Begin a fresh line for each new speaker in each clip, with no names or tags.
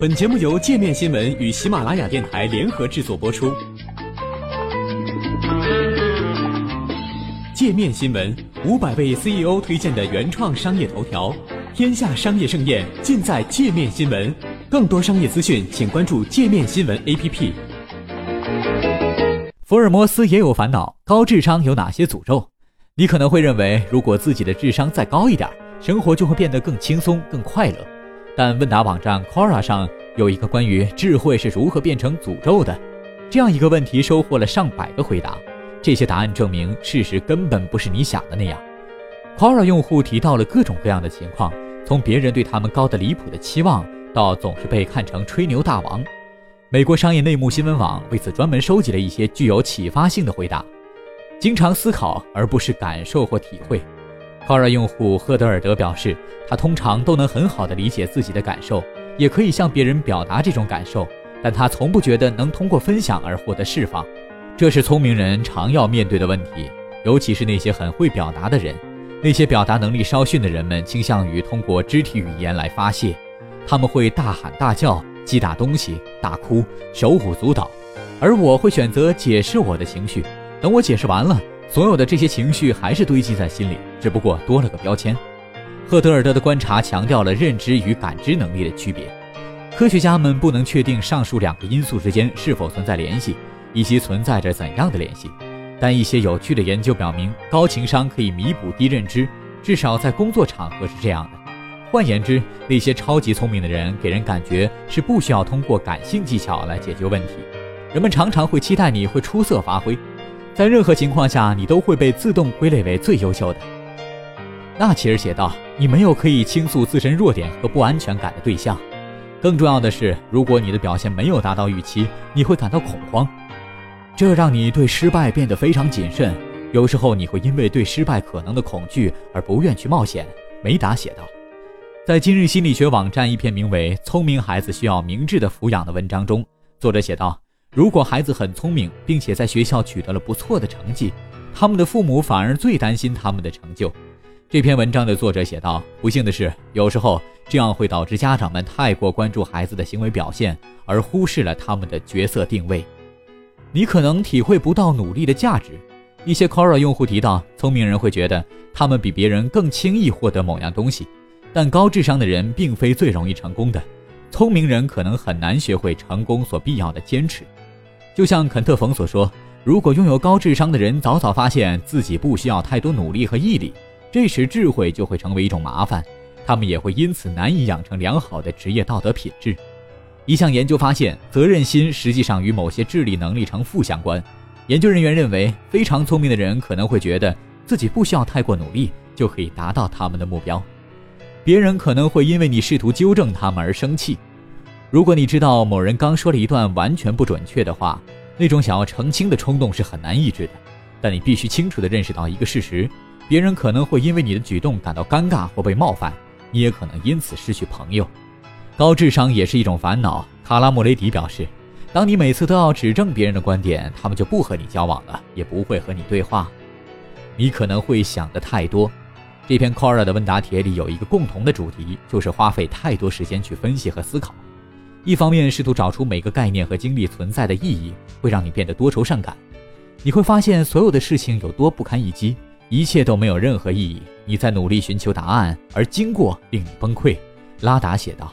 本节目由界面新闻与喜马拉雅电台联合制作播出。界面新闻五百位 CEO 推荐的原创商业头条，天下商业盛宴尽在界面新闻。更多商业资讯，请关注界面新闻 APP。
福尔摩斯也有烦恼，高智商有哪些诅咒？你可能会认为，如果自己的智商再高一点，生活就会变得更轻松、更快乐。但问答网站 Quora 上有一个关于智慧是如何变成诅咒的这样一个问题，收获了上百个回答。这些答案证明，事实根本不是你想的那样。Quora 用户提到了各种各样的情况，从别人对他们高的离谱的期望，到总是被看成吹牛大王。美国商业内幕新闻网为此专门收集了一些具有启发性的回答：经常思考，而不是感受或体会。Quora 用户赫德尔德表示，他通常都能很好地理解自己的感受，也可以向别人表达这种感受，但他从不觉得能通过分享而获得释放。这是聪明人常要面对的问题，尤其是那些很会表达的人。那些表达能力稍逊的人们倾向于通过肢体语言来发泄，他们会大喊大叫、击打东西、大哭、手舞足蹈，而我会选择解释我的情绪。等我解释完了。所有的这些情绪还是堆积在心里，只不过多了个标签。赫德尔德的观察强调了认知与感知能力的区别。科学家们不能确定上述两个因素之间是否存在联系，以及存在着怎样的联系。但一些有趣的研究表明，高情商可以弥补低认知，至少在工作场合是这样的。换言之，那些超级聪明的人给人感觉是不需要通过感性技巧来解决问题。人们常常会期待你会出色发挥。在任何情况下，你都会被自动归类为最优秀的。纳奇尔写道：“你没有可以倾诉自身弱点和不安全感的对象。更重要的是，如果你的表现没有达到预期，你会感到恐慌，这让你对失败变得非常谨慎。有时候，你会因为对失败可能的恐惧而不愿去冒险。”梅达写道。在今日心理学网站一篇名为《聪明孩子需要明智的抚养》的文章中，作者写道。如果孩子很聪明，并且在学校取得了不错的成绩，他们的父母反而最担心他们的成就。这篇文章的作者写道：“不幸的是，有时候这样会导致家长们太过关注孩子的行为表现，而忽视了他们的角色定位。你可能体会不到努力的价值。”一些 Quora 用户提到，聪明人会觉得他们比别人更轻易获得某样东西，但高智商的人并非最容易成功的。聪明人可能很难学会成功所必要的坚持。就像肯特·冯所说，如果拥有高智商的人早早发现自己不需要太多努力和毅力，这时智慧就会成为一种麻烦，他们也会因此难以养成良好的职业道德品质。一项研究发现，责任心实际上与某些智力能力呈负相关。研究人员认为，非常聪明的人可能会觉得自己不需要太过努力就可以达到他们的目标，别人可能会因为你试图纠正他们而生气。如果你知道某人刚说了一段完全不准确的话，那种想要澄清的冲动是很难抑制的。但你必须清楚地认识到一个事实：别人可能会因为你的举动感到尴尬或被冒犯，你也可能因此失去朋友。高智商也是一种烦恼。卡拉莫雷迪表示，当你每次都要指正别人的观点，他们就不和你交往了，也不会和你对话。你可能会想得太多。这篇 Quora 的问答帖里有一个共同的主题，就是花费太多时间去分析和思考。一方面试图找出每个概念和经历存在的意义，会让你变得多愁善感。你会发现所有的事情有多不堪一击，一切都没有任何意义。你在努力寻求答案，而经过令你崩溃。拉达写道。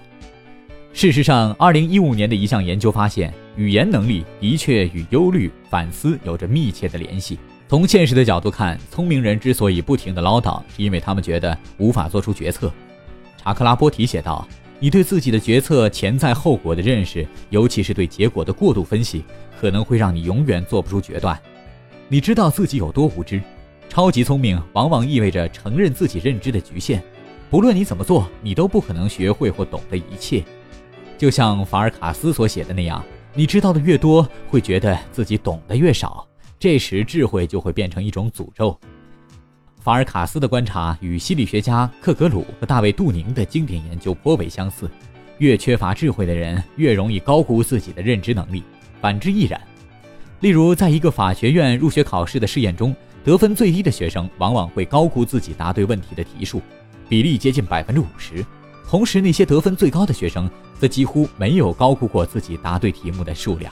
事实上，2015年的一项研究发现，语言能力的确与忧虑、反思有着密切的联系。从现实的角度看，聪明人之所以不停地唠叨，是因为他们觉得无法做出决策。查克拉波提写道。你对自己的决策潜在后果的认识，尤其是对结果的过度分析，可能会让你永远做不出决断。你知道自己有多无知？超级聪明往往意味着承认自己认知的局限。不论你怎么做，你都不可能学会或懂得一切。就像法尔卡斯所写的那样，你知道的越多，会觉得自己懂得越少。这时，智慧就会变成一种诅咒。法尔卡斯的观察与心理学家克格鲁和大卫·杜宁的经典研究颇为相似：越缺乏智慧的人，越容易高估自己的认知能力；反之亦然。例如，在一个法学院入学考试的试验中，得分最低的学生往往会高估自己答对问题的题数，比例接近百分之五十。同时那些得分最高的学生则几乎没有高估过自己答对题目的数量。